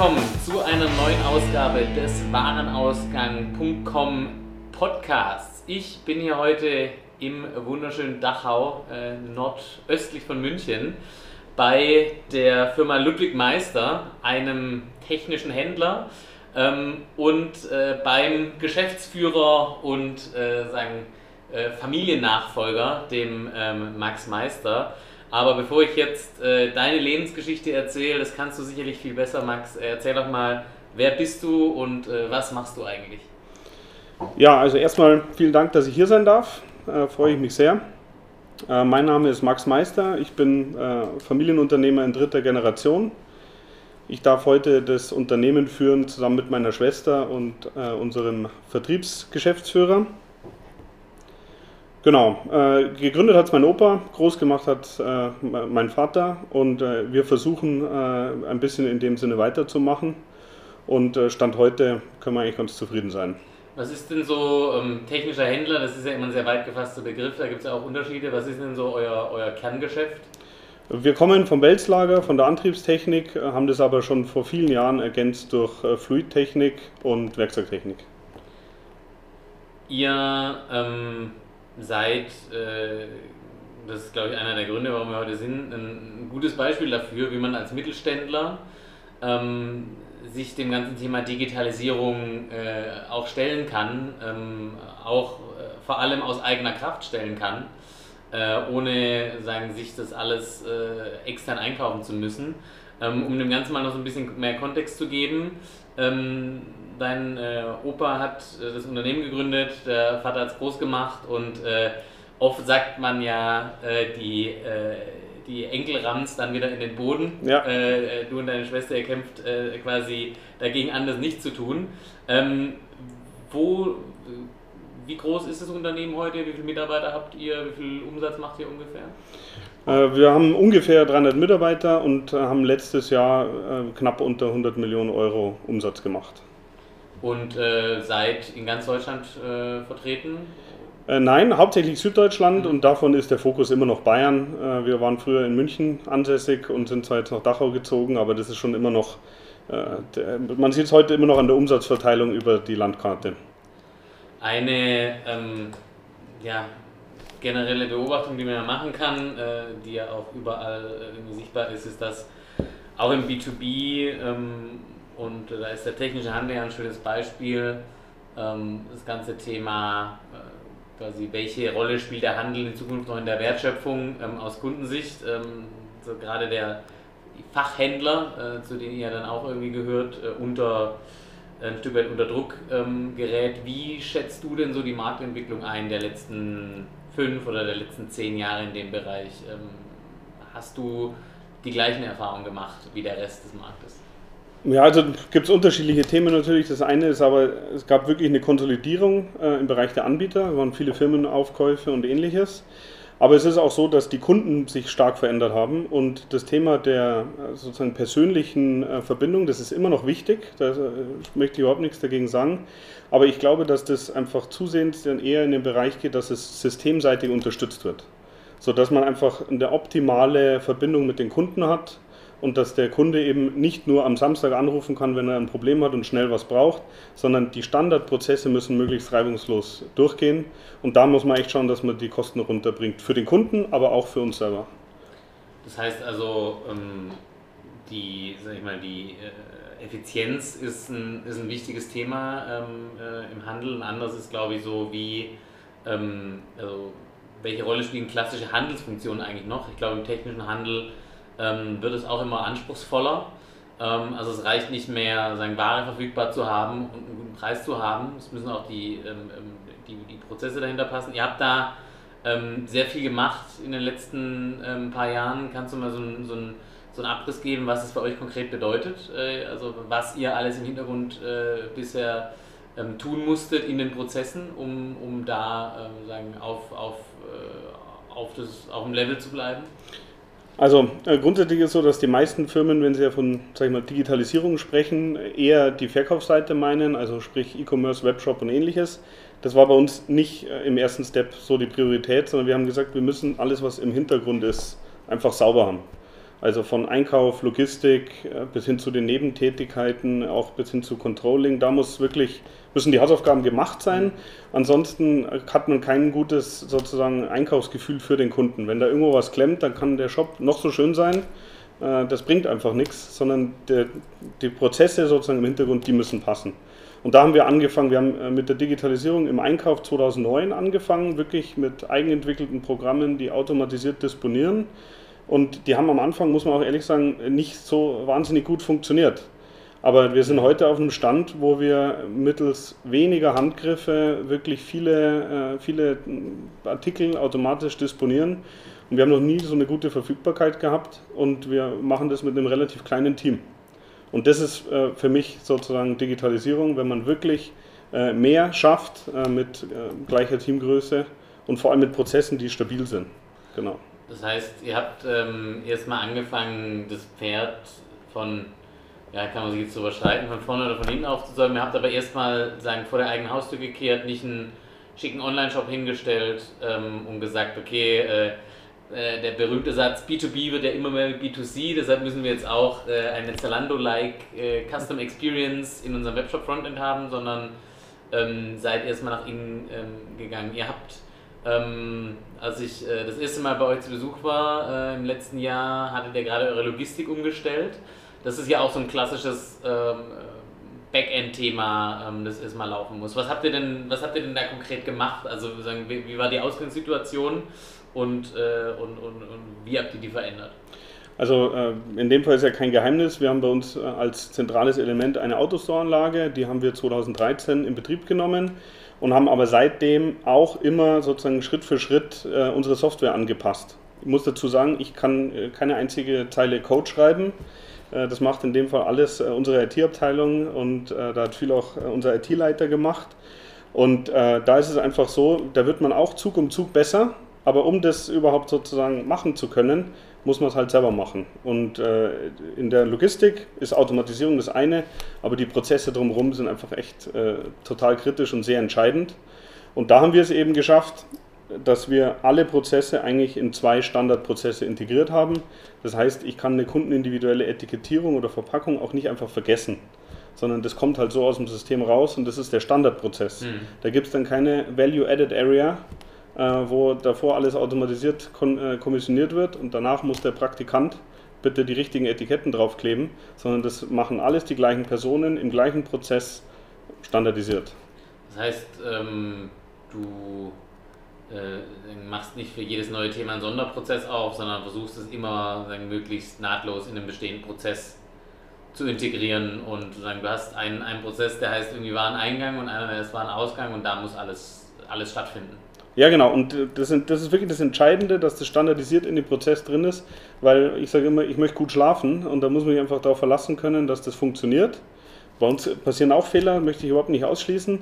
willkommen zu einer neuen Ausgabe des Warenausgang.com Podcasts. Ich bin hier heute im wunderschönen Dachau, äh, nordöstlich von München, bei der Firma Ludwig Meister, einem technischen Händler ähm, und äh, beim Geschäftsführer und äh, sagen, äh, Familiennachfolger, dem ähm, Max Meister. Aber bevor ich jetzt äh, deine Lebensgeschichte erzähle, das kannst du sicherlich viel besser, Max. Erzähl doch mal, wer bist du und äh, was machst du eigentlich? Ja, also erstmal vielen Dank, dass ich hier sein darf. Äh, freue ich mich sehr. Äh, mein Name ist Max Meister. Ich bin äh, Familienunternehmer in dritter Generation. Ich darf heute das Unternehmen führen zusammen mit meiner Schwester und äh, unserem Vertriebsgeschäftsführer. Genau, äh, gegründet hat es mein Opa, groß gemacht hat äh, mein Vater und äh, wir versuchen äh, ein bisschen in dem Sinne weiterzumachen und äh, Stand heute können wir eigentlich ganz zufrieden sein. Was ist denn so ähm, technischer Händler? Das ist ja immer ein sehr weit gefasster Begriff, da gibt es ja auch Unterschiede. Was ist denn so euer, euer Kerngeschäft? Wir kommen vom Welslager, von der Antriebstechnik, äh, haben das aber schon vor vielen Jahren ergänzt durch Fluidtechnik und Werkzeugtechnik. Ihr ähm, seid, äh, das ist glaube ich einer der Gründe, warum wir heute sind, ein gutes Beispiel dafür, wie man als Mittelständler ähm, sich dem ganzen Thema Digitalisierung äh, auch stellen kann, ähm, auch äh, vor allem aus eigener Kraft stellen kann, äh, ohne sagen, sich das alles äh, extern einkaufen zu müssen. Ähm, um dem Ganzen mal noch so ein bisschen mehr Kontext zu geben, ähm, dein äh, Opa hat äh, das Unternehmen gegründet, der Vater hat es groß gemacht und äh, oft sagt man ja, äh, die, äh, die Enkel rammt dann wieder in den Boden. Ja. Äh, du und deine Schwester, ihr kämpft quasi dagegen an, das nicht zu tun. Ähm, wo, wie groß ist das Unternehmen heute? Wie viele Mitarbeiter habt ihr? Wie viel Umsatz macht ihr ungefähr? Wir haben ungefähr 300 Mitarbeiter und haben letztes Jahr knapp unter 100 Millionen Euro Umsatz gemacht. Und äh, seid in ganz Deutschland äh, vertreten? Äh, nein, hauptsächlich Süddeutschland mhm. und davon ist der Fokus immer noch Bayern. Äh, wir waren früher in München ansässig und sind zwar jetzt nach Dachau gezogen, aber das ist schon immer noch, äh, der, man sieht es heute immer noch an der Umsatzverteilung über die Landkarte. Eine ähm, ja, generelle Beobachtung, die man ja machen kann, äh, die ja auch überall sichtbar ist, ist, dass auch im B2B ähm, und da ist der technische Handel ja ein schönes Beispiel. Ähm, das ganze Thema, äh, quasi, welche Rolle spielt der Handel in Zukunft noch in der Wertschöpfung ähm, aus Kundensicht? Ähm, so gerade der Fachhändler, äh, zu denen ihr dann auch irgendwie gehört, äh, unter ein Stück weit unter Druck gerät. Wie schätzt du denn so die Marktentwicklung ein der letzten fünf oder der letzten zehn Jahre in dem Bereich? hast du die gleichen Erfahrungen gemacht wie der Rest des Marktes? Ja, also gibt es unterschiedliche Themen natürlich. Das eine ist aber, es gab wirklich eine Konsolidierung äh, im Bereich der Anbieter, es waren viele Firmenaufkäufe und ähnliches. Aber es ist auch so, dass die Kunden sich stark verändert haben und das Thema der äh, sozusagen persönlichen äh, Verbindung, das ist immer noch wichtig. Da äh, möchte ich überhaupt nichts dagegen sagen. Aber ich glaube, dass das einfach zusehends dann eher in den Bereich geht, dass es systemseitig unterstützt wird. Sodass man einfach eine optimale Verbindung mit den Kunden hat und dass der Kunde eben nicht nur am Samstag anrufen kann, wenn er ein Problem hat und schnell was braucht, sondern die Standardprozesse müssen möglichst reibungslos durchgehen. Und da muss man echt schauen, dass man die Kosten runterbringt. Für den Kunden, aber auch für uns selber. Das heißt also, ähm, die, sag ich mal, die äh, Effizienz ist ein, ist ein wichtiges Thema ähm, äh, im Handel. Ein anderes ist, glaube ich, so wie, ähm, also welche Rolle spielen klassische Handelsfunktionen eigentlich noch? Ich glaube, im technischen Handel ähm, wird es auch immer anspruchsvoller. Ähm, also es reicht nicht mehr, sagen, Ware verfügbar zu haben und einen guten Preis zu haben. Es müssen auch die, ähm, ähm, die, die Prozesse dahinter passen. Ihr habt da ähm, sehr viel gemacht in den letzten paar Jahren. Kannst du mal so, so, ein, so einen Abriss geben, was es für euch konkret bedeutet? Äh, also was ihr alles im Hintergrund äh, bisher tun musstet in den Prozessen, um, um da sagen, auf, auf, äh, auf, das, auf dem Level zu bleiben? Also äh, grundsätzlich ist es so, dass die meisten Firmen, wenn sie ja von sag ich mal, Digitalisierung sprechen, eher die Verkaufsseite meinen, also sprich E-Commerce, Webshop und ähnliches. Das war bei uns nicht äh, im ersten Step so die Priorität, sondern wir haben gesagt, wir müssen alles, was im Hintergrund ist, einfach sauber haben. Also von Einkauf, Logistik äh, bis hin zu den Nebentätigkeiten, auch bis hin zu Controlling. Da muss wirklich, müssen die Hausaufgaben gemacht sein. Ansonsten hat man kein gutes sozusagen Einkaufsgefühl für den Kunden. Wenn da irgendwo was klemmt, dann kann der Shop noch so schön sein. Äh, das bringt einfach nichts, sondern die, die Prozesse sozusagen im Hintergrund, die müssen passen. Und da haben wir angefangen, wir haben äh, mit der Digitalisierung im Einkauf 2009 angefangen, wirklich mit eigenentwickelten Programmen, die automatisiert disponieren und die haben am Anfang, muss man auch ehrlich sagen, nicht so wahnsinnig gut funktioniert. Aber wir sind heute auf einem Stand, wo wir mittels weniger Handgriffe wirklich viele, äh, viele Artikel automatisch disponieren. Und wir haben noch nie so eine gute Verfügbarkeit gehabt und wir machen das mit einem relativ kleinen Team. Und das ist äh, für mich sozusagen Digitalisierung, wenn man wirklich äh, mehr schafft mit gleicher Teamgröße und vor allem mit Prozessen, die stabil sind. Genau. Das heißt, ihr habt ähm, erstmal angefangen, das Pferd von, ja, kann man sich jetzt so überschreiten, von vorne oder von hinten aufzusäumen. Ihr habt aber erstmal, vor der eigenen Haustür gekehrt, nicht einen schicken Online-Shop hingestellt ähm, und gesagt, okay, äh, äh, der berühmte Satz B2B wird ja immer mehr B2C, deshalb müssen wir jetzt auch äh, eine Zalando-like äh, Custom Experience in unserem Webshop-Frontend haben, sondern ähm, seid erstmal nach innen ähm, gegangen. Ihr habt ähm, als ich äh, das erste Mal bei euch zu Besuch war äh, im letzten Jahr, hattet ihr gerade eure Logistik umgestellt. Das ist ja auch so ein klassisches ähm, Backend-Thema, ähm, das erstmal laufen muss. Was habt ihr denn, was habt ihr denn da konkret gemacht? Also sagen, wie, wie war die Ausgangssituation und, äh, und, und, und wie habt ihr die verändert? Also äh, in dem Fall ist ja kein Geheimnis. Wir haben bei uns äh, als zentrales Element eine Autostore-Anlage, die haben wir 2013 in Betrieb genommen und haben aber seitdem auch immer sozusagen Schritt für Schritt äh, unsere Software angepasst. Ich muss dazu sagen, ich kann äh, keine einzige Zeile Code schreiben. Äh, das macht in dem Fall alles äh, unsere IT-Abteilung und äh, da hat viel auch äh, unser IT-Leiter gemacht. Und da ist es einfach so, da wird man auch Zug um Zug besser, aber um das überhaupt sozusagen machen zu können, muss man es halt selber machen. Und äh, in der Logistik ist Automatisierung das eine, aber die Prozesse drumherum sind einfach echt äh, total kritisch und sehr entscheidend. Und da haben wir es eben geschafft, dass wir alle Prozesse eigentlich in zwei Standardprozesse integriert haben. Das heißt, ich kann eine kundenindividuelle Etikettierung oder Verpackung auch nicht einfach vergessen, sondern das kommt halt so aus dem System raus und das ist der Standardprozess. Mhm. Da gibt es dann keine Value-Added Area, wo davor alles automatisiert äh, kommissioniert wird und danach muss der Praktikant bitte die richtigen Etiketten draufkleben, sondern das machen alles die gleichen Personen im gleichen Prozess standardisiert. Das heißt, ähm, du äh, machst nicht für jedes neue Thema einen Sonderprozess auf, sondern versuchst es immer sagen, möglichst nahtlos in den bestehenden Prozess zu integrieren und sagen, du hast einen, einen Prozess, der heißt irgendwie Wareneingang und einer, der heißt Warenausgang und da muss alles, alles stattfinden. Ja, genau. Und äh, das, das, ist wirklich das Entscheidende, dass das standardisiert in dem Prozess drin ist, weil ich sage immer, ich möchte gut schlafen und da muss man sich einfach darauf verlassen können, dass das funktioniert. Bei uns passieren auch Fehler, möchte ich überhaupt nicht ausschließen,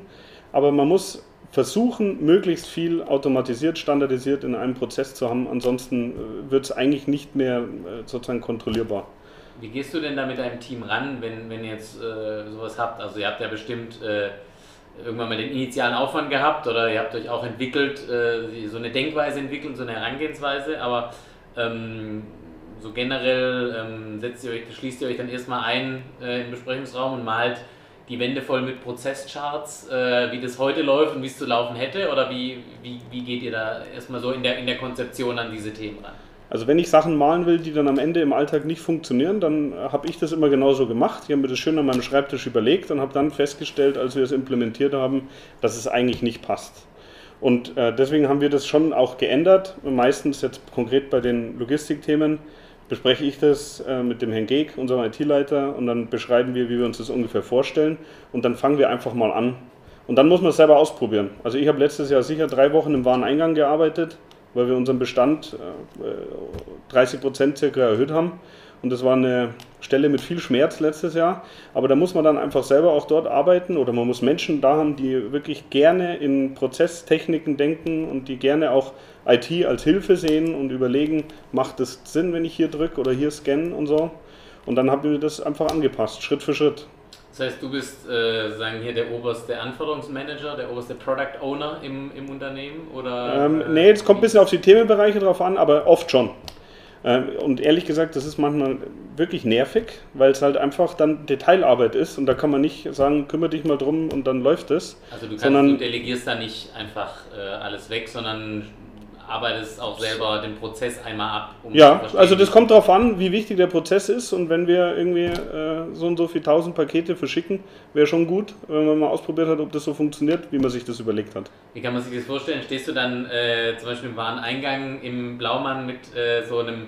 aber man muss versuchen, möglichst viel automatisiert, standardisiert in einem Prozess zu haben. Ansonsten äh, wird es eigentlich nicht mehr äh, sozusagen kontrollierbar. Wie gehst du denn da mit deinem Team ran, wenn, wenn ihr jetzt äh, sowas habt? Also ihr habt ja bestimmt äh, irgendwann mal den initialen Aufwand gehabt oder ihr habt euch auch entwickelt, äh, so eine Denkweise entwickelt, so eine Herangehensweise, aber ähm, so generell ähm, setzt ihr euch, schließt ihr euch dann erstmal ein äh, im Besprechungsraum und malt die Wände voll mit Prozesscharts, äh, wie das heute läuft und wie es zu laufen hätte? Oder wie, wie, wie geht ihr da erstmal so in der, in der Konzeption an diese Themen ran? Also wenn ich Sachen malen will, die dann am Ende im Alltag nicht funktionieren, dann habe ich das immer genauso gemacht. Ich habe mir das schön an meinem Schreibtisch überlegt und habe dann festgestellt, als wir es implementiert haben, dass es eigentlich nicht passt. Und äh, deswegen haben wir das schon auch geändert. Meistens jetzt konkret bei den Logistikthemen bespreche ich das äh, mit dem Herrn Geek, unserem IT-Leiter, und dann beschreiben wir, wie wir uns das ungefähr vorstellen. Und dann fangen wir einfach mal an. Und dann muss man es selber ausprobieren. Also ich habe letztes Jahr sicher drei Wochen im Wareneingang gearbeitet weil wir unseren Bestand 30 äh, Prozent circa erhöht haben. Und das war eine Stelle mit viel Schmerz letztes Jahr. Aber da muss man dann einfach selber auch dort arbeiten oder man muss Menschen da haben, die wirklich gerne in Prozesstechniken denken und die gerne auch IT als Hilfe sehen und überlegen, macht es Sinn, wenn ich hier drücke oder hier scanne und so. Und dann haben wir das einfach angepasst, Schritt für Schritt. Das heißt, du bist, äh, sagen hier, der oberste Anforderungsmanager, der oberste Product Owner im, im Unternehmen? Oder, ähm, nee, es kommt ein bisschen auf die Themenbereiche drauf an, aber oft schon. Ähm, und ehrlich gesagt, das ist manchmal wirklich nervig, weil es halt einfach dann Detailarbeit ist und da kann man nicht sagen, kümmere dich mal drum und dann läuft es. Also du, kannst, sondern, du delegierst da nicht einfach äh, alles weg, sondern arbeitest auch selber den Prozess einmal ab. Um ja, also das kommt darauf an, wie wichtig der Prozess ist und wenn wir irgendwie äh, so und so viele tausend Pakete verschicken, wäre schon gut, wenn man mal ausprobiert hat, ob das so funktioniert, wie man sich das überlegt hat. Wie kann man sich das vorstellen? Stehst du dann äh, zum Beispiel im Wareneingang im Blaumann mit äh, so einem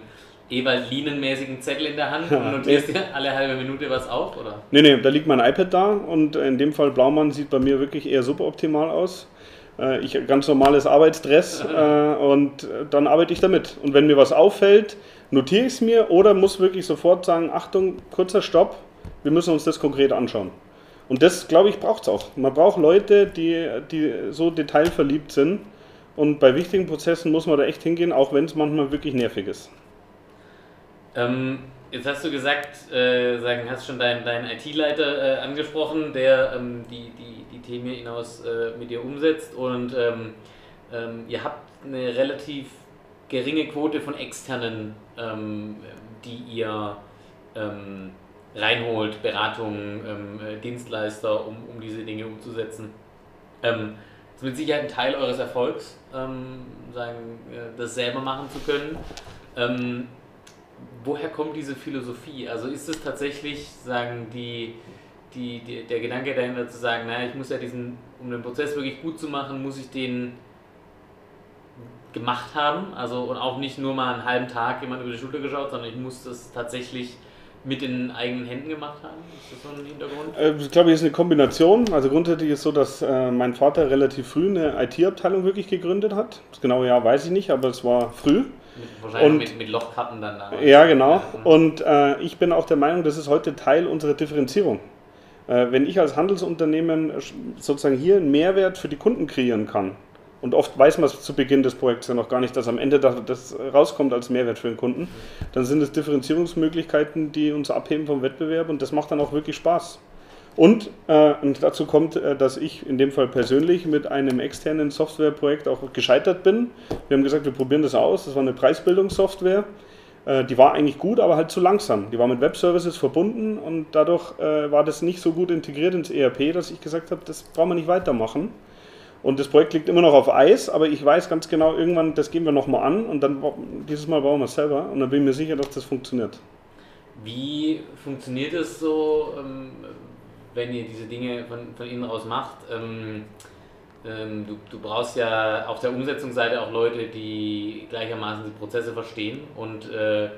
Ewald Linenmäßigen Zettel in der Hand und notierst dir alle halbe Minute was auf, oder? Nee, nee, da liegt mein iPad da und in dem Fall Blaumann sieht bei mir wirklich eher suboptimal aus. Äh, ich ganz normales Arbeitsdress äh, und dann arbeite ich damit. Und wenn mir was auffällt, notiere ich es mir oder muss wirklich sofort sagen, Achtung, kurzer Stopp, wir müssen uns das konkret anschauen. Und das, glaube ich, braucht es auch. Man braucht Leute, die, die so detailverliebt sind. Und bei wichtigen Prozessen muss man da echt hingehen, auch wenn es manchmal wirklich nervig ist. Ähm, Jetzt hast du gesagt, äh, sagen, hast schon deinen, deinen IT-Leiter äh, angesprochen, der ähm, die, die, die Themen hinaus äh, mit dir umsetzt und ähm, ähm, ihr habt eine relativ geringe Quote von externen, ähm, die ihr ähm, reinholt, Beratungen, ähm, äh, Dienstleister, um, um diese Dinge umzusetzen. Das ist mit Sicherheit ein Teil eures Erfolgs, sagen, äh, das selber machen zu können woher kommt diese Philosophie? Also ist es tatsächlich, sagen die, die, die, der Gedanke dahinter zu sagen, naja, ich muss ja diesen, um den Prozess wirklich gut zu machen, muss ich den gemacht haben, also und auch nicht nur mal einen halben Tag jemand über die Schulter geschaut, sondern ich muss das tatsächlich mit den eigenen Händen gemacht haben? Ist das so ein Hintergrund? Äh, ich glaube, es ist eine Kombination. Also grundsätzlich ist so, dass äh, mein Vater relativ früh eine IT-Abteilung wirklich gegründet hat. Das genaue Jahr weiß ich nicht, aber es war früh. Wahrscheinlich und, mit, mit Lochkarten dann. Da. Ja, genau. Und äh, ich bin auch der Meinung, das ist heute Teil unserer Differenzierung. Äh, wenn ich als Handelsunternehmen sozusagen hier einen Mehrwert für die Kunden kreieren kann, und oft weiß man es zu Beginn des Projekts ja noch gar nicht, dass am Ende das rauskommt als Mehrwert für den Kunden, dann sind es Differenzierungsmöglichkeiten, die uns abheben vom Wettbewerb und das macht dann auch wirklich Spaß. Und, äh, und dazu kommt, äh, dass ich in dem Fall persönlich mit einem externen Softwareprojekt auch gescheitert bin. Wir haben gesagt, wir probieren das aus. Das war eine Preisbildungssoftware. Äh, die war eigentlich gut, aber halt zu langsam. Die war mit Webservices verbunden und dadurch äh, war das nicht so gut integriert ins ERP, dass ich gesagt habe, das brauchen wir nicht weitermachen. Und das Projekt liegt immer noch auf Eis, aber ich weiß ganz genau, irgendwann, das gehen wir nochmal an und dann dieses Mal bauen wir es selber und dann bin ich mir sicher, dass das funktioniert. Wie funktioniert es so? Ähm, wenn ihr diese Dinge von, von innen aus macht, ähm, ähm, du, du brauchst ja auf der Umsetzungsseite auch Leute, die gleichermaßen die Prozesse verstehen und äh,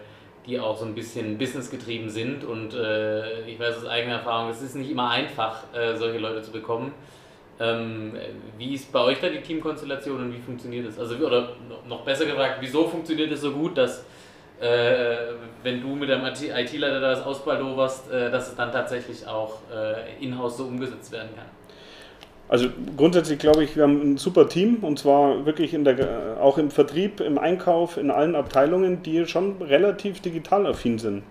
die auch so ein bisschen businessgetrieben sind. Und äh, ich weiß aus eigener Erfahrung, es ist nicht immer einfach, äh, solche Leute zu bekommen. Ähm, wie ist bei euch da die Teamkonstellation und wie funktioniert das? Also, oder noch besser gefragt, wieso funktioniert es so gut, dass äh, wenn du mit deinem IT-Leiter das ausbaldoverst, äh, dass es dann tatsächlich auch äh, in-house so umgesetzt werden kann? Also grundsätzlich glaube ich, wir haben ein super Team und zwar wirklich in der, auch im Vertrieb, im Einkauf, in allen Abteilungen, die schon relativ digital affin sind.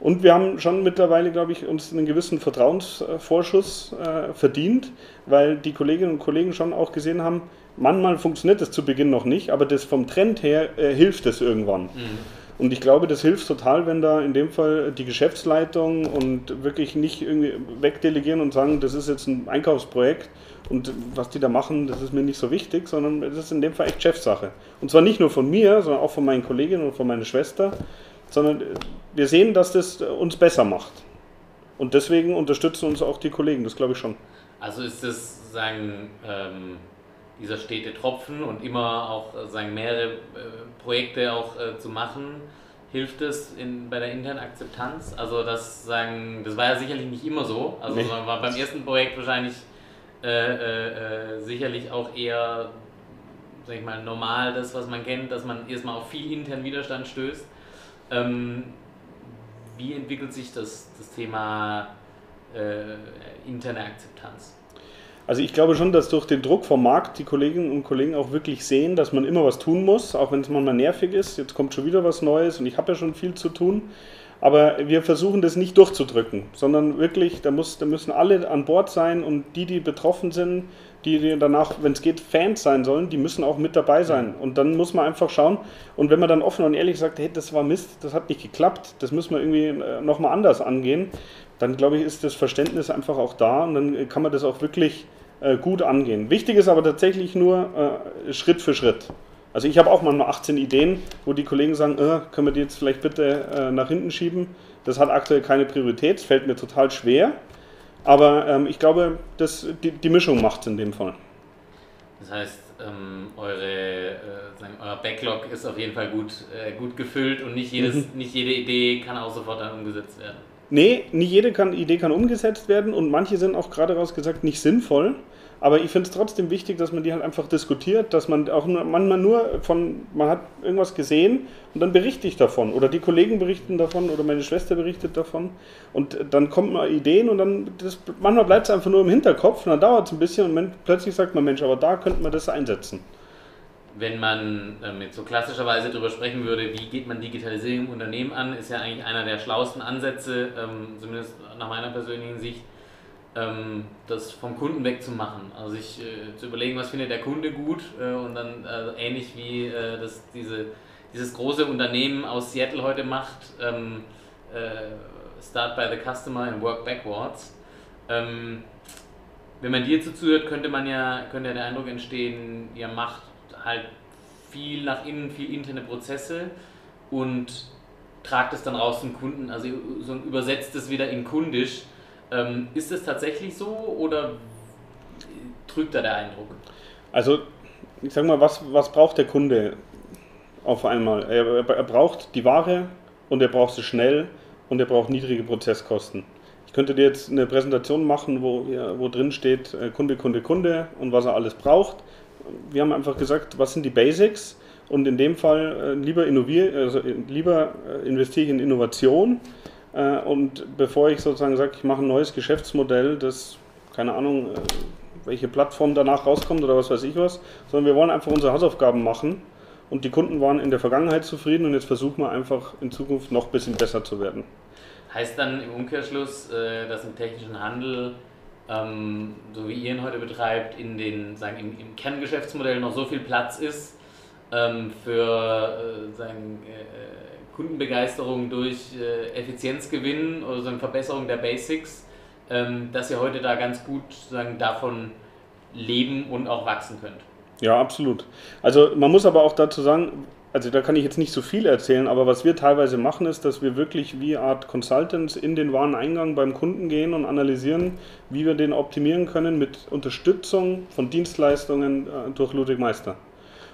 Und wir haben schon mittlerweile, glaube ich, uns einen gewissen Vertrauensvorschuss äh, verdient, weil die Kolleginnen und Kollegen schon auch gesehen haben, manchmal funktioniert das zu Beginn noch nicht, aber das vom Trend her äh, hilft es irgendwann. Mhm. Und ich glaube, das hilft total, wenn da in dem Fall die Geschäftsleitung und wirklich nicht irgendwie wegdelegieren und sagen, das ist jetzt ein Einkaufsprojekt und was die da machen, das ist mir nicht so wichtig, sondern das ist in dem Fall echt Chefsache. Und zwar nicht nur von mir, sondern auch von meinen Kolleginnen und von meiner Schwester, sondern wir sehen, dass das uns besser macht. Und deswegen unterstützen uns auch die Kollegen, das glaube ich schon. Also ist das, sagen, ähm dieser stete Tropfen und immer auch äh, sagen, mehrere äh, Projekte auch äh, zu machen, hilft es in, bei der internen Akzeptanz? Also das sagen, das war ja sicherlich nicht immer so. Also nee. war beim ersten Projekt wahrscheinlich äh, sicherlich auch eher, sag ich mal, normal das, was man kennt, dass man erstmal auf viel internen Widerstand stößt. Ähm, wie entwickelt sich das, das Thema interne Akzeptanz? Also ich glaube schon, dass durch den Druck vom Markt die Kolleginnen und Kollegen auch wirklich sehen, dass man immer was tun muss, auch wenn es manchmal nervig ist. Jetzt kommt schon wieder was Neues und ich habe ja schon viel zu tun. Aber wir versuchen das nicht durchzudrücken, sondern wirklich, da, muss, da müssen alle an Bord sein und die, die betroffen sind, die danach, wenn es geht, Fans sein sollen, die müssen auch mit dabei sein. Und dann muss man einfach schauen. Und wenn man dann offen und ehrlich sagt, hey, das war Mist, das hat nicht geklappt, das müssen wir irgendwie äh, nochmal anders angehen, dann glaube ich, ist das Verständnis einfach auch da und dann kann man das auch wirklich äh, gut angehen. Wichtig ist aber tatsächlich nur äh, Schritt für Schritt. Also ich habe auch manchmal 18 Ideen, wo die Kollegen sagen, äh, können wir die jetzt vielleicht bitte äh, nach hinten schieben. Das hat aktuell keine Priorität, fällt mir total schwer. Aber ähm, ich glaube, dass die, die Mischung macht es in dem Fall. Das heißt, ähm, eure, äh, sagen, euer Backlog ist auf jeden Fall gut, äh, gut gefüllt und nicht, jedes, mhm. nicht jede Idee kann auch sofort dann umgesetzt werden. Nee, nicht jede kann, Idee kann umgesetzt werden und manche sind auch gerade raus gesagt nicht sinnvoll. Aber ich finde es trotzdem wichtig, dass man die halt einfach diskutiert, dass man auch nur, manchmal nur von, man hat irgendwas gesehen und dann berichte ich davon. Oder die Kollegen berichten davon oder meine Schwester berichtet davon. Und dann kommen mal Ideen und dann, das, manchmal bleibt es einfach nur im Hinterkopf und dann dauert es ein bisschen und man, plötzlich sagt man, Mensch, aber da könnte man das einsetzen. Wenn man ähm, jetzt so klassischerweise darüber sprechen würde, wie geht man Digitalisierung im Unternehmen an, ist ja eigentlich einer der schlauesten Ansätze, ähm, zumindest nach meiner persönlichen Sicht, ähm, das vom Kunden wegzumachen. Also sich äh, zu überlegen, was findet der Kunde gut äh, und dann äh, ähnlich wie äh, das diese, dieses große Unternehmen aus Seattle heute macht, ähm, äh, Start by the Customer and Work Backwards. Ähm, wenn man dir zuhört, könnte man ja, könnte ja der Eindruck entstehen, ihr macht halt viel nach innen, viel interne Prozesse und tragt es dann raus zum Kunden, also so übersetzt es wieder in kundisch ähm, ist es tatsächlich so oder trügt da der Eindruck? Also, ich sag mal, was, was braucht der Kunde auf einmal? Er, er braucht die Ware und er braucht sie schnell und er braucht niedrige Prozesskosten. Ich könnte dir jetzt eine Präsentation machen, wo, wo drin steht äh, Kunde, Kunde, Kunde und was er alles braucht. Wir haben einfach gesagt, was sind die Basics und in dem Fall äh, lieber, also lieber äh, investiere ich in Innovation äh, und bevor ich sozusagen sage, ich mache ein neues Geschäftsmodell, das, keine Ahnung, äh, welche Plattform danach rauskommt oder was weiß ich was, sondern wir wollen einfach unsere Hausaufgaben machen. Und die Kunden waren in der Vergangenheit zufrieden und jetzt versuchen wir einfach in Zukunft noch ein bisschen besser zu werden. Heißt dann im Umkehrschluss, äh, dass im technischen Handel, ähm, so wie ihr ihn heute betreibt, in den, sagen, im, im Kerngeschäftsmodell noch so viel Platz ist ähm, für sagen, Kundenbegeisterung durch äh, Effizienzgewinn oder eine Verbesserung der Basics, ähm, dass ihr heute da ganz gut sagen, davon leben und auch wachsen könnt. Ja, absolut. Also man muss aber auch dazu sagen, also da kann ich jetzt nicht so viel erzählen, aber was wir teilweise machen, ist, dass wir wirklich wie Art Consultants in den Wareneingang beim Kunden gehen und analysieren, wie wir den optimieren können mit Unterstützung von Dienstleistungen äh, durch Ludwig Meister.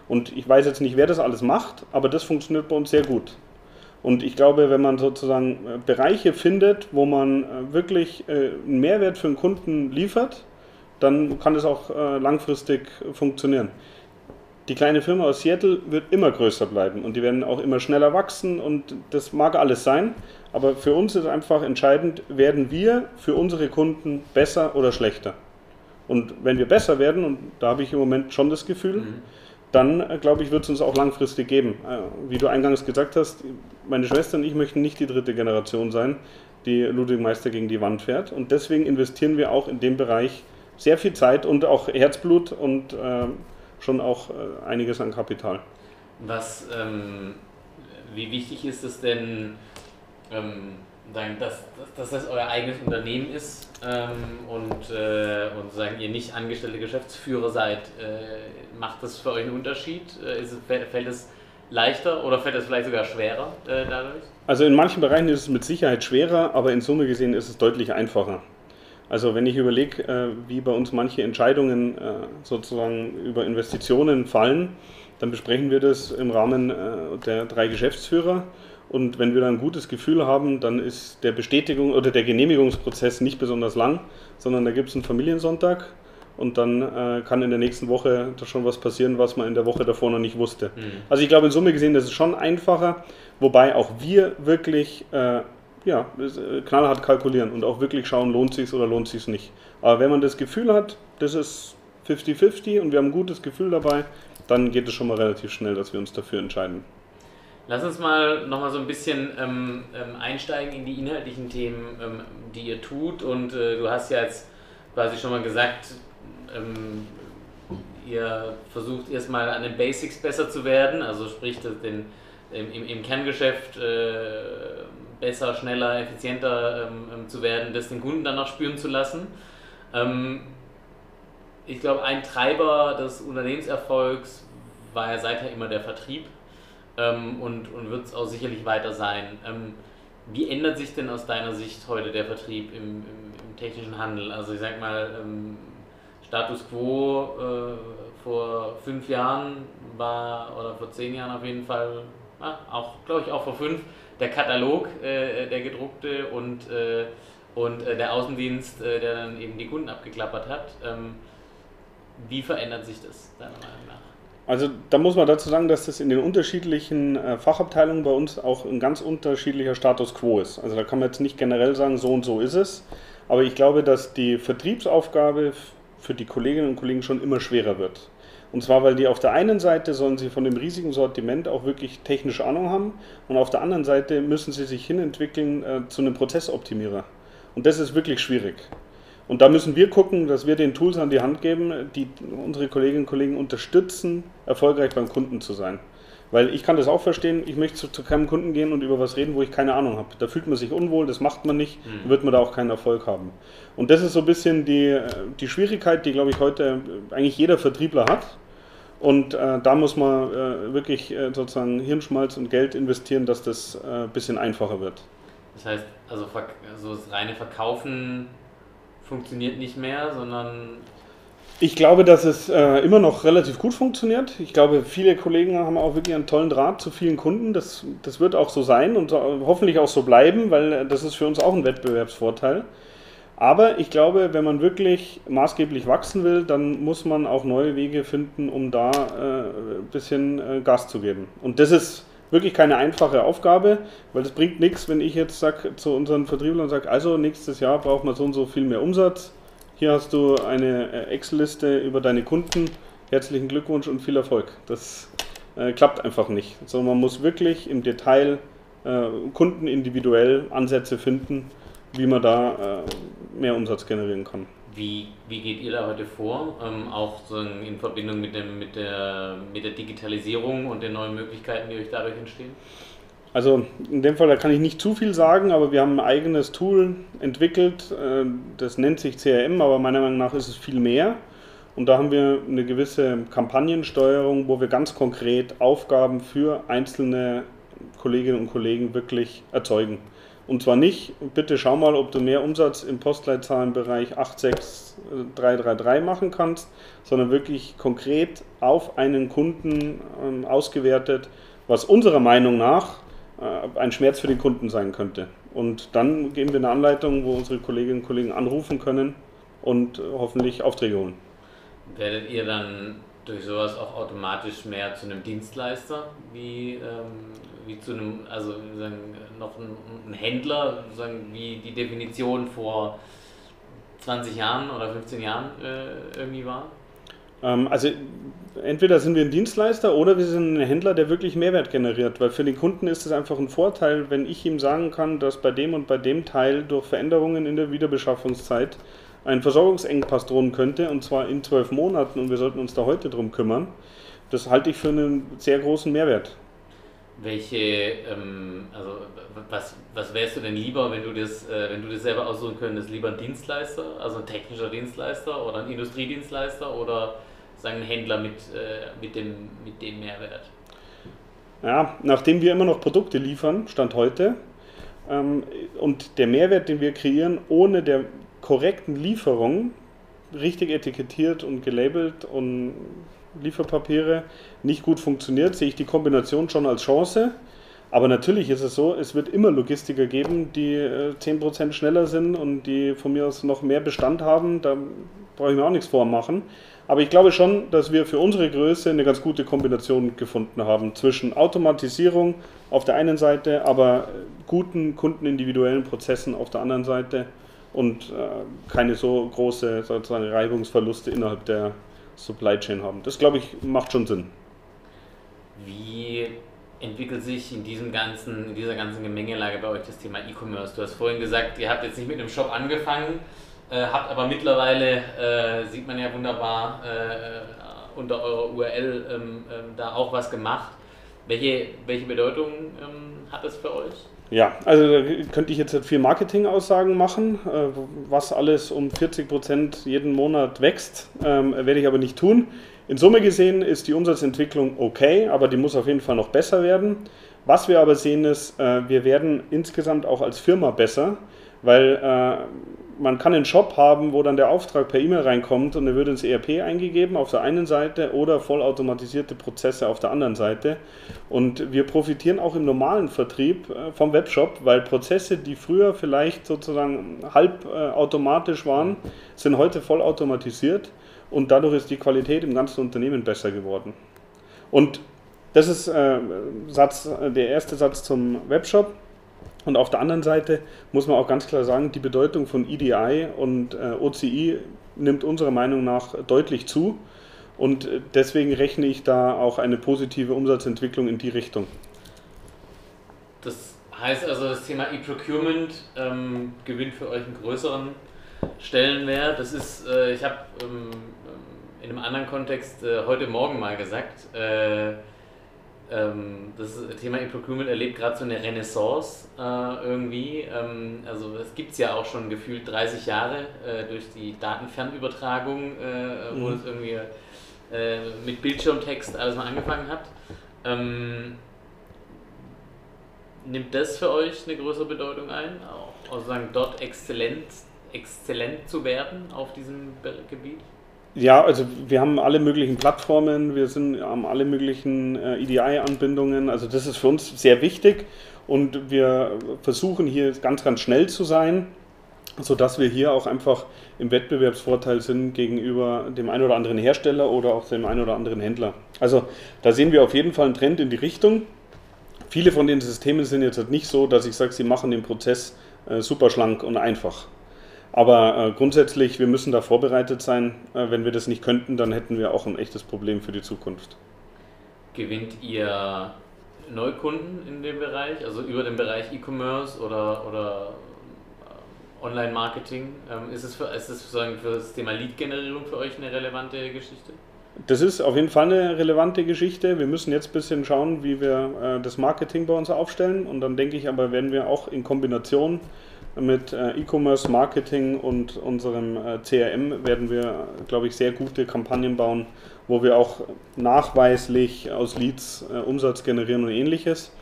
Und ich weiß jetzt nicht, wer das alles macht, aber das funktioniert bei uns sehr gut. Und ich glaube, wenn man sozusagen äh, Bereiche findet, wo man äh, wirklich einen Mehrwert für den Kunden liefert, dann kann das auch langfristig funktionieren. Die kleine Firma aus Seattle wird immer größer bleiben und die werden auch immer schneller wachsen und das mag alles sein. Aber für uns ist einfach entscheidend, werden wir für unsere Kunden besser oder schlechter? Und wenn wir besser werden, und da habe ich im Moment schon das Gefühl, mhm dann äh, glaube ich, wird es uns auch langfristig geben. Äh, wie du eingangs gesagt hast, meine Schwester und ich möchten nicht die dritte Generation sein, die Ludwig Meister gegen die Wand fährt. Und deswegen investieren wir auch in dem Bereich sehr viel Zeit und auch Herzblut und äh, schon auch äh, einiges an Kapital. Was, ähm, wie wichtig ist es denn, ähm, dass, dass das euer eigenes Unternehmen ist ähm, und, äh, und sagen, ihr nicht angestellte Geschäftsführer seid, äh, macht das für euch einen Unterschied? Äh, ist, fällt es leichter oder fällt es vielleicht sogar schwerer äh, dadurch? Also in manchen Bereichen ist es mit Sicherheit schwerer, aber in Summe gesehen ist es deutlich einfacher. Also wenn ich überlege, äh, wie bei uns manche Entscheidungen äh, sozusagen über Investitionen fallen, dann besprechen wir das im Rahmen der drei Geschäftsführer und wenn wir dann ein gutes Gefühl haben, dann ist der Bestätigung oder der Genehmigungsprozess nicht besonders lang, sondern da gibt es einen Familiensonntag und dann äh, kann in der nächsten Woche da schon was passieren, was man in der Woche davor noch nicht wusste. Mhm. Also ich glaube in Summe gesehen, das ist schon einfacher, wobei auch wir wirklich äh, ja, äh, knallhart kalkulieren und auch wirklich schauen, lohnt sich oder lohnt sich nicht. Aber wenn man das Gefühl hat, das ist 50-50 und wir haben ein gutes Gefühl dabei, dann geht es schon mal relativ schnell, dass wir uns dafür entscheiden. Lass uns mal nochmal so ein bisschen ähm, ähm, einsteigen in die inhaltlichen Themen, ähm, die ihr tut. Und äh, du hast ja jetzt quasi schon mal gesagt, ähm, ihr versucht erstmal an den Basics besser zu werden, also sprich den, im, im Kerngeschäft äh, besser, schneller, effizienter ähm, ähm, zu werden, das den Kunden dann noch spüren zu lassen. ich glaube, ein Treiber des Unternehmenserfolgs war ja seither immer der Vertrieb ähm, und, und wird es auch sicherlich weiter sein. Ähm, wie ändert sich denn aus deiner Sicht heute der Vertrieb im, im, im technischen Handel? Also ich sag mal, ähm, Status quo äh, vor fünf Jahren war, oder vor zehn Jahren auf jeden Fall, auch glaube ich auch vor fünf, der Katalog, äh, der gedruckte und, äh, und äh, der Außendienst, äh, der dann eben die Kunden abgeklappert hat. Ähm, wie verändert sich das deiner Meinung nach? Also da muss man dazu sagen, dass das in den unterschiedlichen äh, Fachabteilungen bei uns auch ein ganz unterschiedlicher Status quo ist. Also da kann man jetzt nicht generell sagen, so und so ist es. Aber ich glaube, dass die Vertriebsaufgabe für die Kolleginnen und Kollegen schon immer schwerer wird. Und zwar, weil die auf der einen Seite sollen sie von dem riesigen Sortiment auch wirklich technische Ahnung haben und auf der anderen Seite müssen sie sich hinentwickeln äh, zu einem Prozessoptimierer. Und das ist wirklich schwierig. Und da müssen wir gucken, dass wir den Tools an die Hand geben, die unsere Kolleginnen und Kollegen unterstützen, erfolgreich beim Kunden zu sein. Weil ich kann das auch verstehen, ich möchte zu, zu keinem Kunden gehen und über was reden, wo ich keine Ahnung habe. Da fühlt man sich unwohl, das macht man nicht, mhm. wird man da auch keinen Erfolg haben. Und das ist so ein bisschen die, die Schwierigkeit, die, glaube ich, heute eigentlich jeder Vertriebler hat. Und äh, da muss man äh, wirklich äh, sozusagen Hirnschmalz und Geld investieren, dass das äh, ein bisschen einfacher wird. Das heißt, also, also das reine Verkaufen funktioniert nicht mehr, sondern. Ich glaube, dass es äh, immer noch relativ gut funktioniert. Ich glaube, viele Kollegen haben auch wirklich einen tollen Draht zu vielen Kunden. Das, das wird auch so sein und hoffentlich auch so bleiben, weil das ist für uns auch ein Wettbewerbsvorteil. Aber ich glaube, wenn man wirklich maßgeblich wachsen will, dann muss man auch neue Wege finden, um da äh, ein bisschen äh, Gas zu geben. Und das ist wirklich keine einfache Aufgabe, weil es bringt nichts, wenn ich jetzt sage zu unseren Vertrieblern sage, also nächstes Jahr braucht man so und so viel mehr Umsatz. Hier hast du eine äh, Excel-Liste über deine Kunden. Herzlichen Glückwunsch und viel Erfolg. Das äh, klappt einfach nicht. Sondern man muss wirklich im Detail äh, Kunden individuell Ansätze finden, wie man da äh, mehr Umsatz generieren kann. Wie, wie geht ihr da heute vor? Ähm, auch so in Verbindung mit, dem, mit, der, mit der Digitalisierung und den neuen Möglichkeiten, die euch dadurch entstehen? Also in dem Fall, da kann ich nicht zu viel sagen, aber wir haben ein eigenes Tool entwickelt, äh, das nennt sich CRM, aber meiner Meinung nach ist es viel mehr. Und da haben wir eine gewisse Kampagnensteuerung, wo wir ganz konkret Aufgaben für einzelne Kolleginnen und Kollegen wirklich erzeugen. Und zwar nicht, bitte schau mal, ob du mehr Umsatz im Postleitzahlenbereich 86333 machen kannst, sondern wirklich konkret auf einen Kunden ähm, ausgewertet, was unserer Meinung nach äh, ein Schmerz für den Kunden sein könnte. Und dann geben wir eine Anleitung, wo unsere Kolleginnen und Kollegen anrufen können und hoffentlich Aufträge holen. Werdet ihr dann durch sowas auch automatisch mehr zu einem Dienstleister, wie, ähm, wie zu einem, also sagen, noch ein, ein, Händler, sagen, wie die Definition vor 20 Jahren oder 15 Jahren äh, irgendwie war? Ähm, also entweder sind wir ein Dienstleister oder wir sind ein Händler, der wirklich Mehrwert generiert, weil für den Kunden ist es einfach ein Vorteil, wenn ich ihm sagen kann, dass bei dem und bei dem Teil durch Veränderungen in der Wiederbeschaffungszeit ein Versorgungsengpass drohen könnte, und zwar in zwölf Monaten, und wir sollten uns da heute drum kümmern. Das halte ich für einen sehr großen Mehrwert. Welche, ähm, also was, was wärst du denn lieber, wenn du das, äh, wenn du das selber aussuchen könntest? Lieber ein Dienstleister, also ein technischer Dienstleister oder ein Industriedienstleister oder sagen ein Händler mit, äh, mit, dem, mit dem Mehrwert? Ja, nachdem wir immer noch Produkte liefern, Stand heute, ähm, und der Mehrwert, den wir kreieren, ohne der korrekten Lieferung, richtig etikettiert und gelabelt und Lieferpapiere nicht gut funktioniert, sehe ich die Kombination schon als Chance. Aber natürlich ist es so, es wird immer Logistiker geben, die 10% äh, schneller sind und die von mir aus noch mehr Bestand haben. Da brauche ich mir auch nichts vormachen. Aber ich glaube schon, dass wir für unsere Größe eine ganz gute Kombination gefunden haben zwischen Automatisierung auf der einen Seite, aber guten kundenindividuellen Prozessen auf der anderen Seite und äh, keine so große sozusagen Reibungsverluste innerhalb der Supply Chain haben. Das glaube ich macht schon Sinn. Wie entwickelt sich in, diesem ganzen, in dieser ganzen Gemengelage bei euch das Thema E-Commerce? Du hast vorhin gesagt, ihr habt jetzt nicht mit einem Shop angefangen, äh, habt aber mittlerweile, äh, sieht man ja wunderbar, äh, unter eurer URL ähm, ähm, da auch was gemacht. Welche, welche Bedeutung ähm, hat das für euch? Ja, also da könnte ich jetzt halt vier Marketing-Aussagen machen, äh, was alles um 40 Prozent jeden Monat wächst, ähm, werde ich aber nicht tun. In Summe gesehen ist die Umsatzentwicklung okay, aber die muss auf jeden Fall noch besser werden. Was wir aber sehen ist, äh, wir werden insgesamt auch als Firma besser, weil äh, man kann einen Shop haben, wo dann der Auftrag per E-Mail reinkommt und er wird ins ERP eingegeben auf der einen Seite oder vollautomatisierte Prozesse auf der anderen Seite. Und wir profitieren auch im normalen Vertrieb äh, vom Webshop, weil Prozesse, die früher vielleicht sozusagen halb automatisch waren, sind heute vollautomatisiert und dadurch ist die Qualität im ganzen Unternehmen besser geworden. Und das ist äh, Satz, der erste Satz zum Webshop. Und auf der anderen Seite muss man auch ganz klar sagen, die Bedeutung von EDI und äh, OCI nimmt unserer Meinung nach deutlich zu. Und deswegen rechne ich da auch eine positive Umsatzentwicklung in die Richtung. Das heißt also, das Thema E-Procurement ähm, gewinnt für euch einen größeren Stellenwert. Das ist, äh, ich habe ähm, in einem anderen Kontext äh, heute Morgen mal gesagt, äh, ähm, das Thema E-Procurement erlebt gerade so eine Renaissance äh, irgendwie. Ähm, also es gibt es ja auch schon gefühlt 30 Jahre äh, durch die Datenfernübertragung, äh, wo mhm. es irgendwie äh, mit Bildschirmtext alles mal angefangen hat. Ähm, nimmt das für euch eine größere Bedeutung ein? Auch also sagen, dort exzellent, exzellent zu werden auf diesem Gebiet? Ja, also wir haben alle möglichen Plattformen, wir sind, haben alle möglichen äh, EDI-Anbindungen. Also das ist für uns sehr wichtig und wir versuchen hier ganz, ganz schnell zu sein, sodass wir hier auch einfach im Wettbewerbsvorteil sind gegenüber dem einen oder anderen Hersteller oder auch dem einen oder anderen Händler. Also da sehen wir auf jeden Fall einen Trend in die Richtung. Viele von den Systemen sind jetzt nicht so, dass ich sage, sie machen den Prozess äh, super schlank und einfach. Aber äh, grundsätzlich, wir müssen da vorbereitet sein. Äh, wenn wir das nicht könnten, dann hätten wir auch ein echtes Problem für die Zukunft. Gewinnt ihr Neukunden in dem Bereich, also über den Bereich E-Commerce oder, oder äh, Online-Marketing? Ähm, ist es, für, ist es für das Thema Lead-Generierung für euch eine relevante Geschichte? Das ist auf jeden Fall eine relevante Geschichte. Wir müssen jetzt ein bisschen schauen, wie wir äh, das Marketing bei uns aufstellen. Und dann denke ich aber, werden wir auch in Kombination mit äh, E-Commerce, Marketing und unserem äh, CRM werden wir, glaube ich, sehr gute Kampagnen bauen, wo wir auch nachweislich aus Leads äh, Umsatz generieren und ähnliches.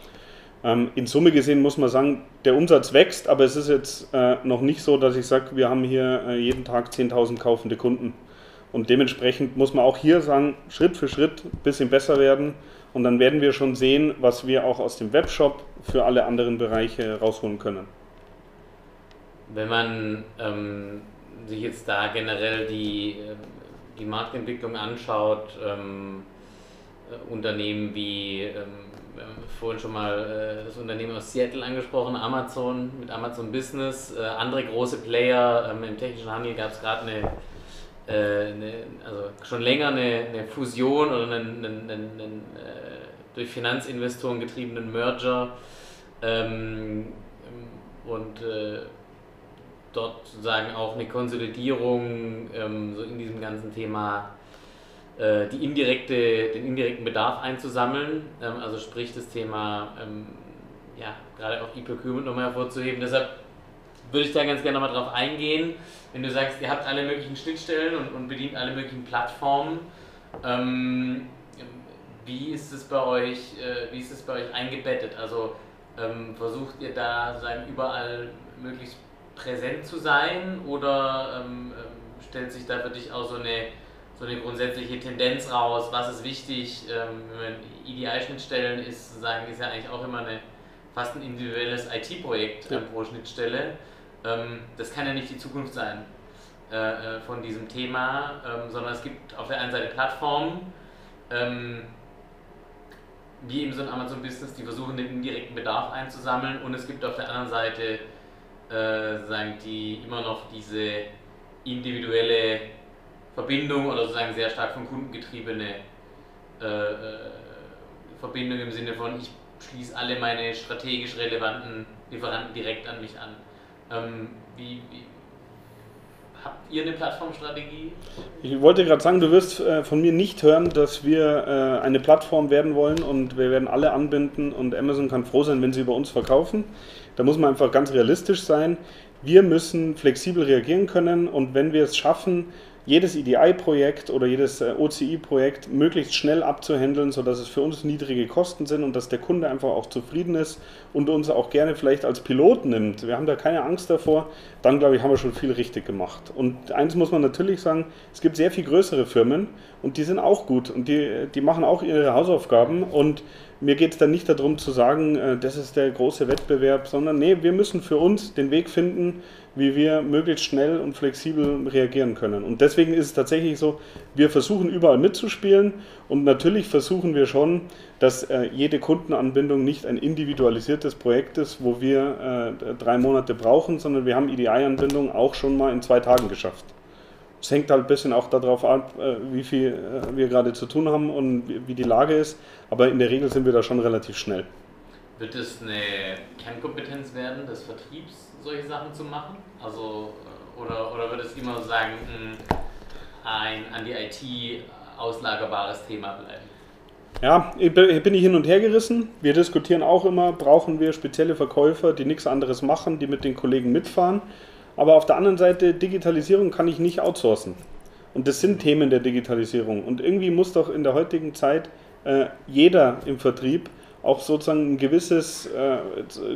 Ähm, in Summe gesehen muss man sagen, der Umsatz wächst, aber es ist jetzt noch nicht so, dass ich sage, wir haben hier jeden Tag 10.000 kaufende Kunden. Und dementsprechend muss man auch hier sagen, Schritt für Schritt ein bisschen besser werden. Und dann werden wir schon sehen, was wir auch aus dem Webshop für alle anderen Bereiche rausholen können. Wenn man ähm, sich jetzt da generell die, äh, die Marktentwicklung anschaut, ähm, äh, Unternehmen wie, ähm, wir haben vorhin schon mal äh, das Unternehmen aus Seattle angesprochen, Amazon mit Amazon Business, äh, andere große Player ähm, im technischen Handel gab es gerade eine, äh, eine, also schon länger eine, eine Fusion oder einen, einen, einen, äh, durch Finanzinvestoren getriebenen Merger. Ähm, und dort sozusagen auch eine Konsolidierung ähm, so in diesem ganzen Thema äh, die indirekte, den indirekten Bedarf einzusammeln, ähm, also sprich das Thema ähm, ja, gerade auch E-Procurement nochmal hervorzuheben. Deshalb würde ich da ganz gerne nochmal drauf eingehen, wenn du sagst, ihr habt alle möglichen Schnittstellen und, und bedient alle möglichen Plattformen. Ähm, wie ist es bei euch, äh, wie ist es bei euch eingebettet? Also ähm, versucht ihr da sozusagen überall möglichst präsent zu sein oder ähm, ähm, stellt sich da für dich auch so eine, so eine grundsätzliche Tendenz raus? Was ist wichtig? Ähm, EDI-Schnittstellen ist, sagen, ist ja eigentlich auch immer eine, fast ein individuelles IT-Projekt ja. pro Schnittstelle. Ähm, das kann ja nicht die Zukunft sein äh, äh, von diesem Thema, ähm, sondern es gibt auf der einen Seite Plattformen, ähm, wie eben so ein Amazon Business, die versuchen, den indirekten Bedarf einzusammeln und es gibt auf der anderen Seite äh, die immer noch diese individuelle Verbindung oder sozusagen sehr stark von Kunden getriebene äh, äh, Verbindung im Sinne von, ich schließe alle meine strategisch relevanten Lieferanten direkt an mich an. Ähm, wie, wie, habt ihr eine Plattformstrategie? Ich wollte gerade sagen, du wirst äh, von mir nicht hören, dass wir äh, eine Plattform werden wollen und wir werden alle anbinden und Amazon kann froh sein, wenn sie über uns verkaufen. Da muss man einfach ganz realistisch sein. Wir müssen flexibel reagieren können und wenn wir es schaffen, jedes EDI-Projekt oder jedes äh, OCI-Projekt möglichst schnell abzuhandeln, sodass es für uns niedrige Kosten sind und dass der Kunde einfach auch zufrieden ist und uns auch gerne vielleicht als Pilot nimmt. Wir haben da keine Angst davor. Dann, glaube ich, haben wir schon viel richtig gemacht. Und eins muss man natürlich sagen, es gibt sehr viel größere Firmen und die sind auch gut und die, die machen auch ihre Hausaufgaben und mir geht es dann nicht darum zu sagen, äh, das ist der große Wettbewerb, sondern nee, wir müssen für uns den Weg finden, wie wir möglichst schnell und flexibel reagieren können. Und deswegen ist es tatsächlich so, wir versuchen überall mitzuspielen und natürlich versuchen wir schon, dass äh, jede Kundenanbindung nicht ein individualisiertes Projekt ist, wo wir äh, drei Monate brauchen, sondern wir haben EDI-Anbindungen auch schon mal in zwei Tagen geschafft. Es hängt halt ein bisschen auch darauf ab, äh, wie viel äh, wir gerade zu tun haben und wie die Lage ist, aber in der Regel sind wir da schon relativ schnell. Wird es eine Kernkompetenz werden, des Vertriebs solche Sachen zu machen? Also, äh, oder, oder wird es immer sagen, ein an die IT auslagerbares Thema bleiben? Ja, bin ich hin und her gerissen. Wir diskutieren auch immer, brauchen wir spezielle Verkäufer, die nichts anderes machen, die mit den Kollegen mitfahren. Aber auf der anderen Seite, Digitalisierung kann ich nicht outsourcen. Und das sind Themen der Digitalisierung. Und irgendwie muss doch in der heutigen Zeit äh, jeder im Vertrieb auch sozusagen ein gewisses äh,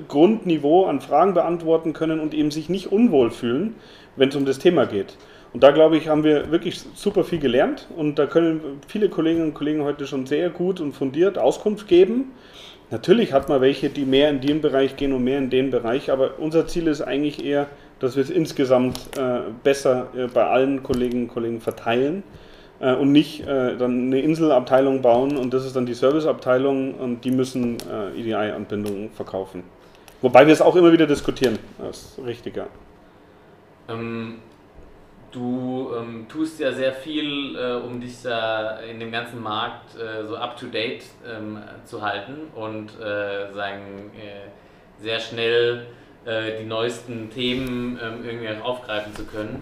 Grundniveau an Fragen beantworten können und eben sich nicht unwohl fühlen, wenn es um das Thema geht. Und da glaube ich, haben wir wirklich super viel gelernt und da können viele Kolleginnen und Kollegen heute schon sehr gut und fundiert Auskunft geben. Natürlich hat man welche, die mehr in den Bereich gehen und mehr in den Bereich, aber unser Ziel ist eigentlich eher, dass wir es insgesamt äh, besser äh, bei allen Kolleginnen und Kollegen verteilen äh, und nicht äh, dann eine Inselabteilung bauen und das ist dann die Serviceabteilung und die müssen äh, EDI-Anbindungen verkaufen. Wobei wir es auch immer wieder diskutieren, das ist richtig, ja. Ähm, du ähm, tust ja sehr viel, äh, um dich da in dem ganzen Markt äh, so up-to-date ähm, zu halten und äh, sagen, sehr schnell die neuesten Themen ähm, irgendwie aufgreifen zu können.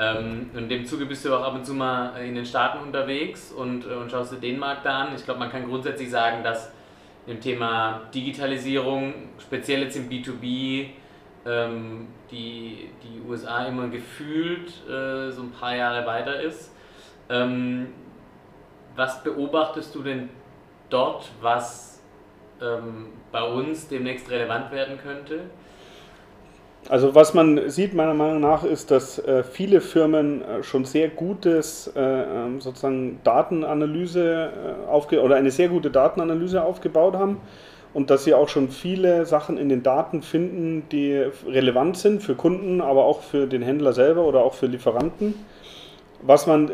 Ähm, in dem Zuge bist du auch ab und zu mal in den Staaten unterwegs und, äh, und schaust dir den Markt da an. Ich glaube, man kann grundsätzlich sagen, dass im Thema Digitalisierung, speziell jetzt im B2B, ähm, die, die USA immer gefühlt äh, so ein paar Jahre weiter ist. Ähm, was beobachtest du denn dort, was ähm, bei uns demnächst relevant werden könnte? Also was man sieht meiner Meinung nach ist, dass äh, viele Firmen äh, schon sehr gutes äh, ähm, sozusagen Datenanalyse äh, aufge oder eine sehr gute Datenanalyse aufgebaut haben und dass sie auch schon viele Sachen in den Daten finden, die relevant sind für Kunden, aber auch für den Händler selber oder auch für Lieferanten. Was man äh,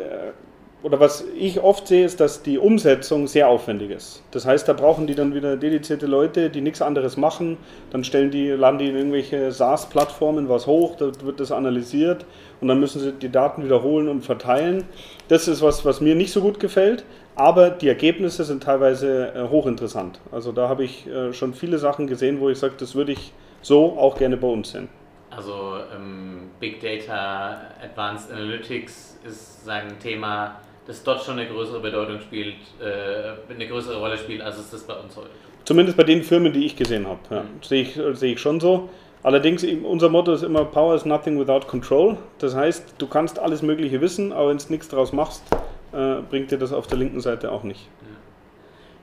oder was ich oft sehe, ist, dass die Umsetzung sehr aufwendig ist. Das heißt, da brauchen die dann wieder dedizierte Leute, die nichts anderes machen. Dann stellen die, laden die in irgendwelche SaaS-Plattformen was hoch, da wird das analysiert und dann müssen sie die Daten wiederholen und verteilen. Das ist was, was mir nicht so gut gefällt, aber die Ergebnisse sind teilweise äh, hochinteressant. Also da habe ich äh, schon viele Sachen gesehen, wo ich sage, das würde ich so auch gerne bei uns sehen. Also ähm, Big Data, Advanced Analytics ist sein Thema das dort schon eine größere Bedeutung spielt, äh, eine größere Rolle spielt, als es das bei uns heute tut. Zumindest bei den Firmen, die ich gesehen habe. Ja. Mhm. Sehe ich, sehe ich schon so. Allerdings, unser Motto ist immer, Power is nothing without control. Das heißt, du kannst alles Mögliche wissen, aber wenn du nichts daraus machst, äh, bringt dir das auf der linken Seite auch nicht. Ja.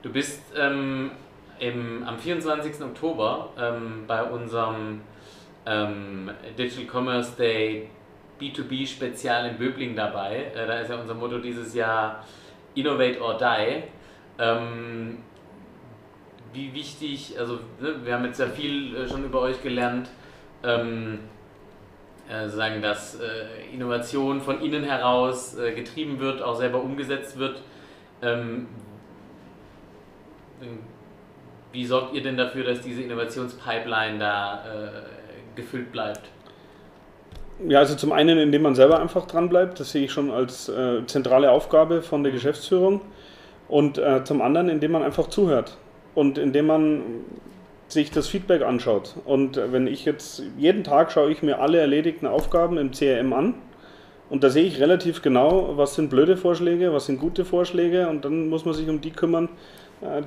Du bist ähm, im, am 24. Oktober ähm, bei unserem ähm, Digital Commerce Day B2B-Spezial in Böbling dabei. Äh, da ist ja unser Motto dieses Jahr Innovate or Die. Ähm, wie wichtig, also ne, wir haben jetzt ja viel äh, schon über euch gelernt, ähm, äh, sagen, dass äh, Innovation von innen heraus äh, getrieben wird, auch selber umgesetzt wird. Ähm, wie sorgt ihr denn dafür, dass diese Innovationspipeline da äh, gefüllt bleibt? Ja, also zum einen, indem man selber einfach dran bleibt, das sehe ich schon als äh, zentrale Aufgabe von der Geschäftsführung. Und äh, zum anderen, indem man einfach zuhört. und indem man sich das Feedback anschaut. Und wenn ich jetzt jeden Tag schaue ich mir alle erledigten Aufgaben im CRM an und da sehe ich relativ genau, was sind blöde Vorschläge, was sind gute Vorschläge und dann muss man sich um die kümmern, äh,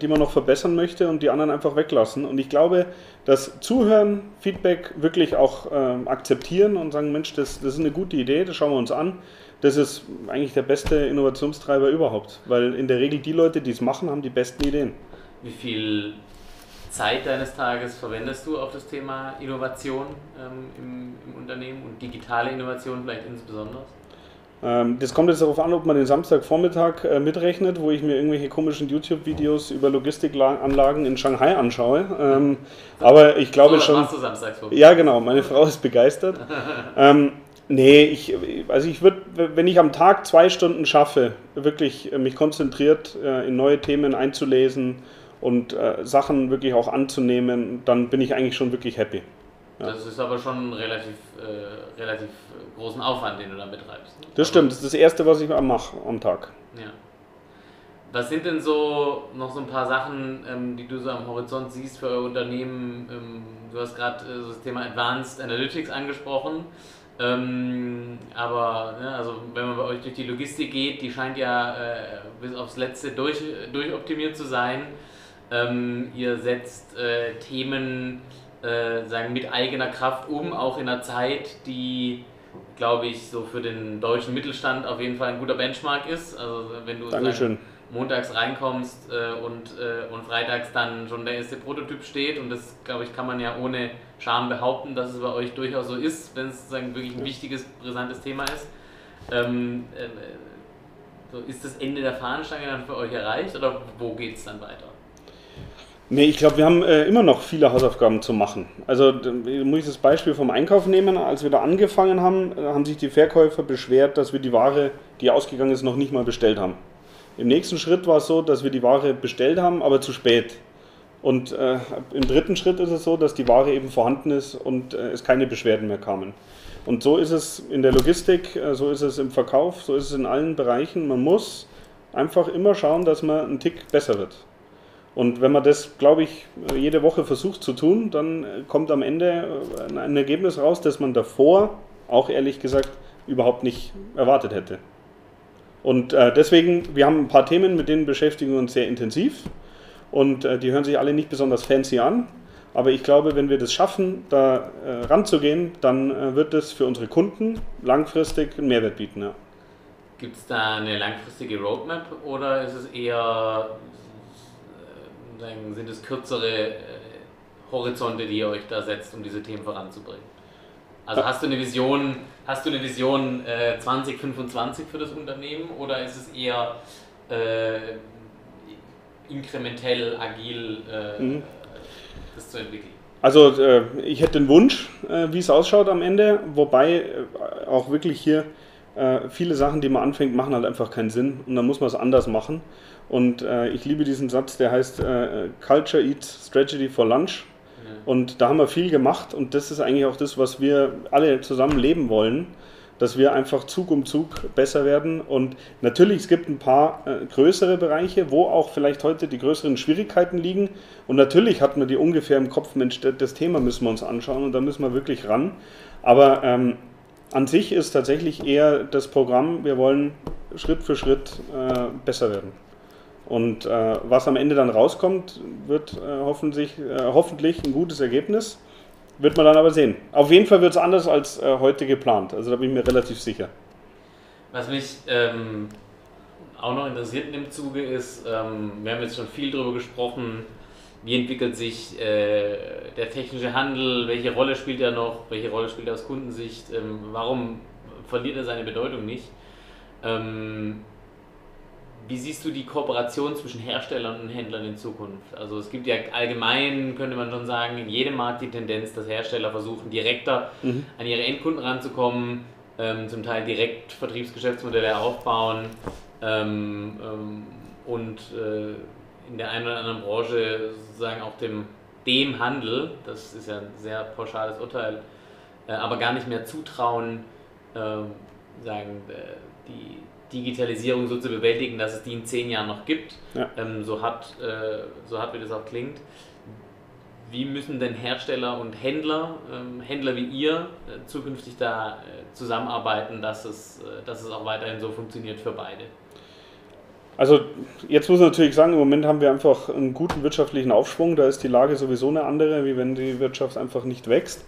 die man noch verbessern möchte und die anderen einfach weglassen. Und ich glaube, dass Zuhören, Feedback wirklich auch äh, akzeptieren und sagen, Mensch, das, das ist eine gute Idee, das schauen wir uns an. Das ist eigentlich der beste Innovationstreiber überhaupt, weil in der Regel die Leute, die es machen, haben die besten Ideen. Wie viel Zeit deines Tages verwendest du auf das Thema Innovation ähm, im, im Unternehmen und digitale Innovation vielleicht insbesondere? Ähm, das kommt jetzt darauf an, ob man den Samstagvormittag äh, mitrechnet, wo ich mir irgendwelche komischen YouTube-Videos über Logistikanlagen in Shanghai anschaue. Ähm, aber ich glaube so, schon. Machst du Samstagsvormittag. Ja, genau. Meine Frau ist begeistert. ähm, nee, ich, also ich würde, wenn ich am Tag zwei Stunden schaffe, wirklich äh, mich konzentriert äh, in neue Themen einzulesen und äh, Sachen wirklich auch anzunehmen, dann bin ich eigentlich schon wirklich happy. Ja. Das ist aber schon relativ, äh, relativ großen Aufwand, den du da betreibst. Das stimmt, das ist das Erste, was ich mache am Tag. Ja. Was sind denn so noch so ein paar Sachen, ähm, die du so am Horizont siehst für euer Unternehmen? Ähm, du hast gerade äh, das Thema Advanced Analytics angesprochen. Ähm, aber ne, also wenn man bei euch durch die Logistik geht, die scheint ja äh, bis aufs Letzte durch, durchoptimiert zu sein. Ähm, ihr setzt äh, Themen äh, sagen, mit eigener Kraft um, auch in einer Zeit, die, glaube ich, so für den deutschen Mittelstand auf jeden Fall ein guter Benchmark ist. Also wenn du sagen, montags reinkommst äh, und, äh, und freitags dann schon der erste Prototyp steht und das, glaube ich, kann man ja ohne Scham behaupten, dass es bei euch durchaus so ist, wenn es sozusagen wirklich ein wichtiges, brisantes Thema ist. Ähm, äh, so ist das Ende der Fahnenstange dann für euch erreicht oder wo geht es dann weiter? Nee, ich glaube, wir haben äh, immer noch viele Hausaufgaben zu machen. Also muss ich das Beispiel vom Einkauf nehmen. Als wir da angefangen haben, äh, haben sich die Verkäufer beschwert, dass wir die Ware, die ausgegangen ist, noch nicht mal bestellt haben. Im nächsten Schritt war es so, dass wir die Ware bestellt haben, aber zu spät. Und äh, im dritten Schritt ist es so, dass die Ware eben vorhanden ist und äh, es keine Beschwerden mehr kamen. Und so ist es in der Logistik, äh, so ist es im Verkauf, so ist es in allen Bereichen. Man muss einfach immer schauen, dass man einen Tick besser wird. Und wenn man das, glaube ich, jede Woche versucht zu tun, dann kommt am Ende äh, ein Ergebnis raus, das man davor, auch ehrlich gesagt, überhaupt nicht erwartet hätte. Und äh, deswegen, wir haben ein paar Themen, mit denen beschäftigen wir uns sehr intensiv. Und äh, die hören sich alle nicht besonders fancy an. Aber ich glaube, wenn wir das schaffen, da ranzugehen, dann wird es für unsere Kunden langfristig einen Mehrwert bieten. Ja. Gibt es da eine langfristige Roadmap oder ist es eher sind es kürzere äh, Horizonte, die ihr euch da setzt, um diese Themen voranzubringen? Also hast du eine Vision, hast du eine Vision äh, 2025 für das Unternehmen oder ist es eher äh, inkrementell, agil äh, mhm. das zu entwickeln? Also äh, ich hätte den Wunsch, äh, wie es ausschaut am Ende, wobei auch wirklich hier viele Sachen, die man anfängt, machen halt einfach keinen Sinn und dann muss man es anders machen. Und äh, ich liebe diesen Satz, der heißt äh, Culture Eats Strategy for Lunch. Ja. Und da haben wir viel gemacht und das ist eigentlich auch das, was wir alle zusammen leben wollen, dass wir einfach Zug um Zug besser werden. Und natürlich, es gibt ein paar äh, größere Bereiche, wo auch vielleicht heute die größeren Schwierigkeiten liegen. Und natürlich hat man die ungefähr im Kopf, Mensch, das Thema müssen wir uns anschauen und da müssen wir wirklich ran. Aber ähm, an sich ist tatsächlich eher das Programm, wir wollen Schritt für Schritt äh, besser werden. Und äh, was am Ende dann rauskommt, wird äh, hoffentlich, äh, hoffentlich ein gutes Ergebnis. Wird man dann aber sehen. Auf jeden Fall wird es anders als äh, heute geplant. Also da bin ich mir relativ sicher. Was mich ähm, auch noch interessiert in dem Zuge ist, ähm, wir haben jetzt schon viel darüber gesprochen, wie entwickelt sich äh, der technische Handel, welche Rolle spielt er noch, welche Rolle spielt er aus Kundensicht, ähm, warum verliert er seine Bedeutung nicht. Ähm, wie siehst du die Kooperation zwischen Herstellern und Händlern in Zukunft? Also es gibt ja allgemein, könnte man schon sagen, in jedem Markt die Tendenz, dass Hersteller versuchen, direkter mhm. an ihre Endkunden ranzukommen, ähm, zum Teil direkt Vertriebsgeschäftsmodelle aufbauen ähm, ähm, und äh, in der einen oder anderen Branche sozusagen auch dem, dem Handel, das ist ja ein sehr pauschales Urteil, äh, aber gar nicht mehr zutrauen, äh, sagen, äh, die Digitalisierung so zu bewältigen, dass es die in zehn Jahren noch gibt, Ja. ähm, so, hart, äh, so hart wie das auch klingt. Wie müssen denn Hersteller und Händler, ähm, Händler wie ihr, äh, zukünftig da äh, zusammenarbeiten, dass es, äh, dass es auch weiterhin so funktioniert für beide? Also jetzt muss man natürlich sagen, im Moment haben wir einfach einen guten wirtschaftlichen Aufschwung. Da ist die Lage sowieso eine andere, wie wenn die Wirtschaft einfach nicht wächst.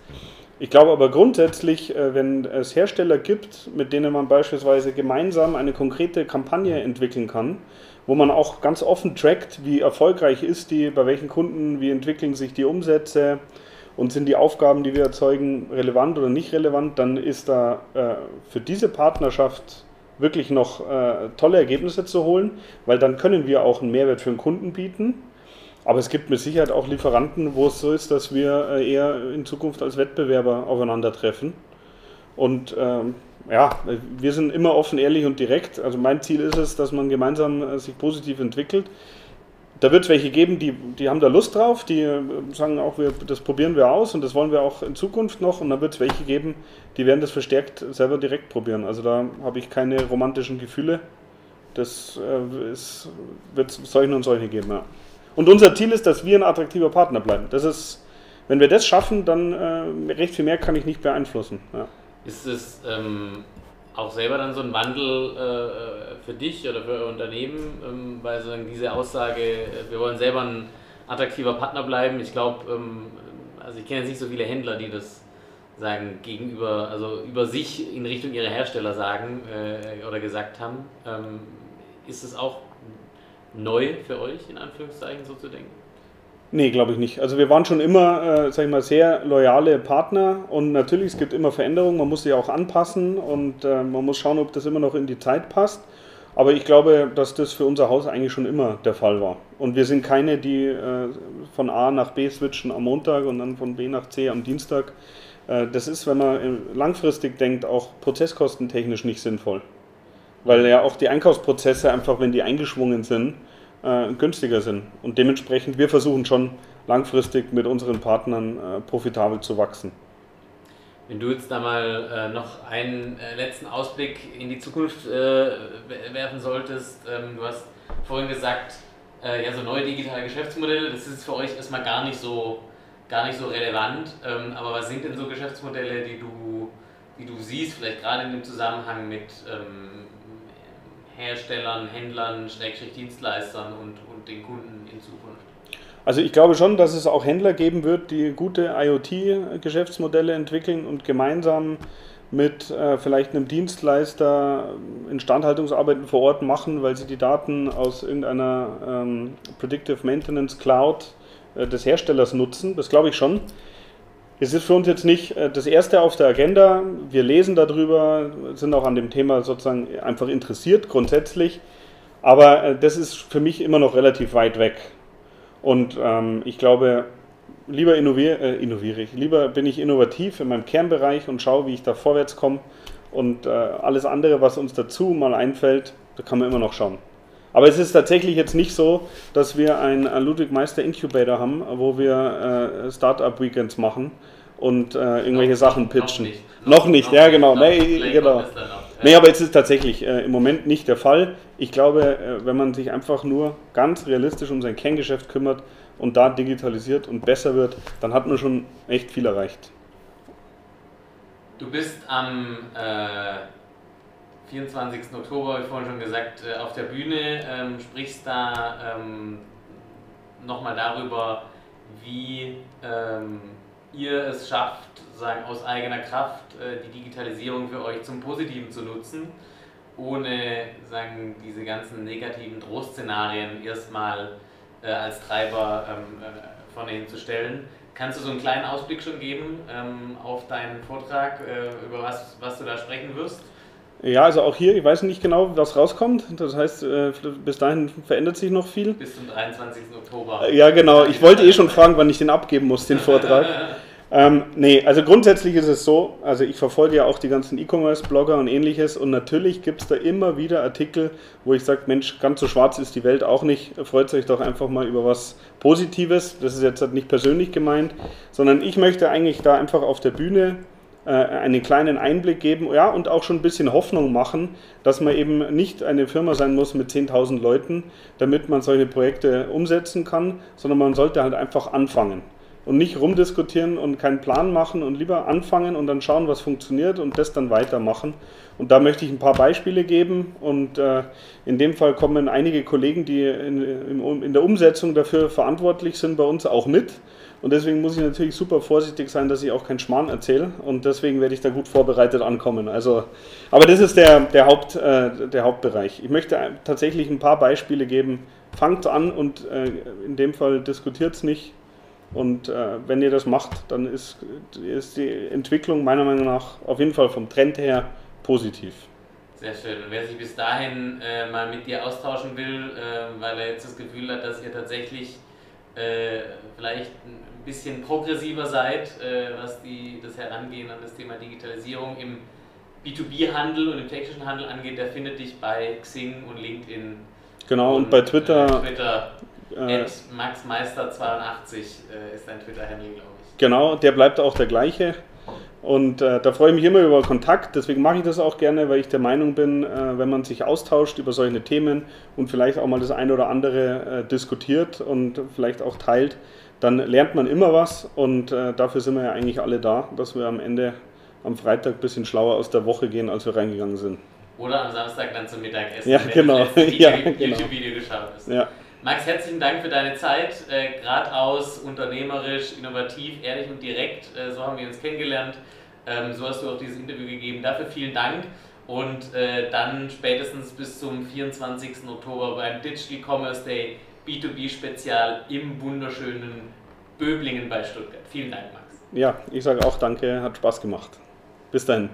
Ich glaube aber grundsätzlich, äh, wenn es Hersteller gibt, mit denen man beispielsweise gemeinsam eine konkrete Kampagne entwickeln kann, wo man auch ganz offen trackt, wie erfolgreich ist die, bei welchen Kunden, wie entwickeln sich die Umsätze und sind die Aufgaben, die wir erzeugen, relevant oder nicht relevant, dann ist da äh, für diese Partnerschaft wirklich noch äh, tolle Ergebnisse zu holen, weil dann können wir auch einen Mehrwert für den Kunden bieten. Aber es gibt mit Sicherheit auch Lieferanten, wo es so ist, dass wir äh, eher in Zukunft als Wettbewerber aufeinandertreffen. Und ähm, ja, wir sind immer offen, ehrlich und direkt. Also mein Ziel ist es, dass man gemeinsam äh, sich positiv entwickelt. Da wird es welche geben, die, die haben da Lust drauf, die äh, sagen auch, wir, das probieren wir aus und das wollen wir auch in Zukunft noch. Und dann wird es welche geben, die werden das verstärkt selber direkt probieren. Also da habe ich keine romantischen Gefühle. Das äh, wird es solche und solche geben, ja. Und unser Ziel ist, dass wir ein attraktiver Partner bleiben. Das ist, wenn wir das schaffen, dann äh, recht viel mehr kann ich nicht beeinflussen. Ja. Ist es ähm, auch selber dann so ein Wandel äh, für dich oder für euer Unternehmen, ähm, weil so diese Aussage, äh, wir wollen selber ein attraktiver Partner bleiben? Ich glaube, ähm, also ich kenne jetzt nicht so viele Händler, die das sagen gegenüber, also über sich in Richtung ihrer Hersteller sagen äh, oder gesagt haben. Ähm, ist es auch neu für euch, in Anführungszeichen, so zu denken? Nee, glaube ich nicht. Also wir waren schon immer, äh, sag ich mal, sehr loyale Partner und natürlich, es gibt immer Veränderungen, man muss sie auch anpassen und äh, man muss schauen, ob das immer noch in die Zeit passt. Aber ich glaube, dass das für unser Haus eigentlich schon immer der Fall war. Und wir sind keine, die äh, von A nach B switchen am Montag und dann von B nach C am Dienstag. Äh, das ist, wenn man äh, langfristig denkt, auch prozesskostentechnisch nicht sinnvoll. Weil ja auch die Einkaufsprozesse einfach, wenn die eingeschwungen sind, äh, günstiger sind. Und dementsprechend, wir versuchen schon langfristig mit unseren Partnern äh, profitabel zu wachsen. Wenn du jetzt da mal äh, noch einen äh, letzten Ausblick in die Zukunft äh, werfen solltest, ähm, du hast vorhin gesagt, äh, ja, so neue digitale Geschäftsmodelle, das ist für euch erstmal gar nicht so, gar nicht so relevant. Ähm, aber was sind denn so Geschäftsmodelle, die du, die du siehst, vielleicht gerade in dem Zusammenhang mit ähm, Herstellern, Händlern, Schrägstrich Dienstleistern und, und den Kunden in Zukunft? Also ich glaube schon, dass es auch Händler geben wird, die gute IoT-Geschäftsmodelle entwickeln und gemeinsam mit äh, vielleicht einem Dienstleister Instandhaltungsarbeiten vor Ort machen, weil sie die Daten aus irgendeiner ähm, Predictive Maintenance Cloud äh, des Herstellers nutzen. Das glaube ich schon. Es ist für uns jetzt nicht äh, das erste auf der Agenda. Wir lesen darüber, sind auch an dem Thema sozusagen einfach interessiert grundsätzlich. Aber äh, das ist für mich immer noch relativ weit weg. Und ähm, ich glaube, lieber innovier, äh, innoviere ich, lieber bin ich innovativ in meinem Kernbereich und schaue, wie ich da vorwärts komme. Und äh, alles andere, was uns dazu mal einfällt, da kann man immer noch schauen. Aber es ist tatsächlich jetzt nicht so, dass wir einen Ludwig Meister Incubator haben, wo wir äh, Startup Weekends machen und äh, irgendwelche Noch- Sachen noch pitchen. nicht. Noch, nicht, ja genau. Noch- Nee, genau. noch. Nee, aber es ist tatsächlich äh, im Moment nicht der Fall. Ich glaube, äh, wenn man sich einfach nur ganz realistisch um sein Kerngeschäft kümmert und da digitalisiert und besser wird, dann hat man schon echt viel erreicht. Du bist am äh, 24. Oktober, wie vorhin schon gesagt, äh, auf der Bühne, ähm, sprichst da ähm, nochmal darüber, wie ähm, ihr es schafft, sagen, aus eigener Kraft äh, die Digitalisierung für euch zum Positiven zu nutzen, ohne sagen, diese ganzen negativen Drohszenarien erstmal äh, als Treiber ähm, äh, vorne hinzustellen. Kannst du so einen kleinen Ausblick schon geben ähm, auf deinen Vortrag, äh, über was, was du da sprechen wirst? Ja, also auch hier, ich weiß nicht genau, was rauskommt. Das heißt, äh, bis dahin verändert sich noch viel. Bis zum 23. Oktober. Äh, Ja, genau. Ich wollte eh schon fragen, wann ich den abgeben muss, den Vortrag. Ähm, nee, also grundsätzlich ist es so, also ich verfolge ja auch die ganzen E-Commerce-Blogger und ähnliches und natürlich gibt es da immer wieder Artikel, wo ich sage, Mensch, ganz so schwarz ist die Welt auch nicht, freut euch doch einfach mal über was Positives, das ist jetzt halt nicht persönlich gemeint, sondern ich möchte eigentlich da einfach auf der Bühne einen kleinen Einblick geben ja, und auch schon ein bisschen Hoffnung machen, dass man eben nicht eine Firma sein muss mit 10.000 Leuten, damit man solche Projekte umsetzen kann, sondern man sollte halt einfach anfangen und nicht rumdiskutieren und keinen Plan machen und lieber anfangen und dann schauen, was funktioniert und das dann weitermachen. Und da möchte ich ein paar Beispiele geben und äh, in dem Fall kommen einige Kollegen, die in der Umsetzung dafür verantwortlich sind, bei uns auch mit. Und deswegen muss ich natürlich super vorsichtig sein, dass ich auch keinen Schmarrn erzähle. Und deswegen werde ich da gut vorbereitet ankommen. Also, aber das ist der, der, Haupt, äh, der Hauptbereich. Ich möchte tatsächlich ein paar Beispiele geben. Fangt an und äh, in dem Fall diskutiert es nicht. Und äh, wenn ihr das macht, dann ist, ist die Entwicklung meiner Meinung nach auf jeden Fall vom Trend her positiv. Sehr schön. Und wer sich bis dahin äh, mal mit dir austauschen will, äh, weil er jetzt das Gefühl hat, dass ihr tatsächlich äh, vielleicht bisschen progressiver seid, äh, was die, das Herangehen an das Thema Digitalisierung im B2B-Handel und im technischen Handel angeht, der findet dich bei Xing und LinkedIn. Genau, und, und bei Twitter. Äh, Twitter äh, MaxMeister82 äh, ist dein Twitter-Handle, glaube ich. Genau, der bleibt auch der gleiche. Und äh, da freue ich mich immer über Kontakt, deswegen mache ich das auch gerne, weil ich der Meinung bin, äh, wenn man sich austauscht über solche Themen und vielleicht auch mal das eine oder andere äh, diskutiert und vielleicht auch teilt, dann lernt man immer was und äh, dafür sind wir ja eigentlich alle da, dass wir am Ende am Freitag ein bisschen schlauer aus der Woche gehen, als wir reingegangen sind. Oder am Samstag dann zum Mittagessen, ja, wenn genau. du ja, YouTube-Video genau. geschaut hast. Ja. Max, herzlichen Dank für deine Zeit. Äh, Geradeaus, unternehmerisch, innovativ, ehrlich und direkt. Äh, so haben wir uns kennengelernt. Ähm, so hast du auch dieses Interview gegeben. Dafür vielen Dank. Und äh, dann spätestens bis zum 24. Oktober beim Digital Commerce Day B2B Spezial im wunderschönen Böblingen bei Stuttgart. Vielen Dank, Max. Ja, ich sage auch danke, hat Spaß gemacht. Bis dahin.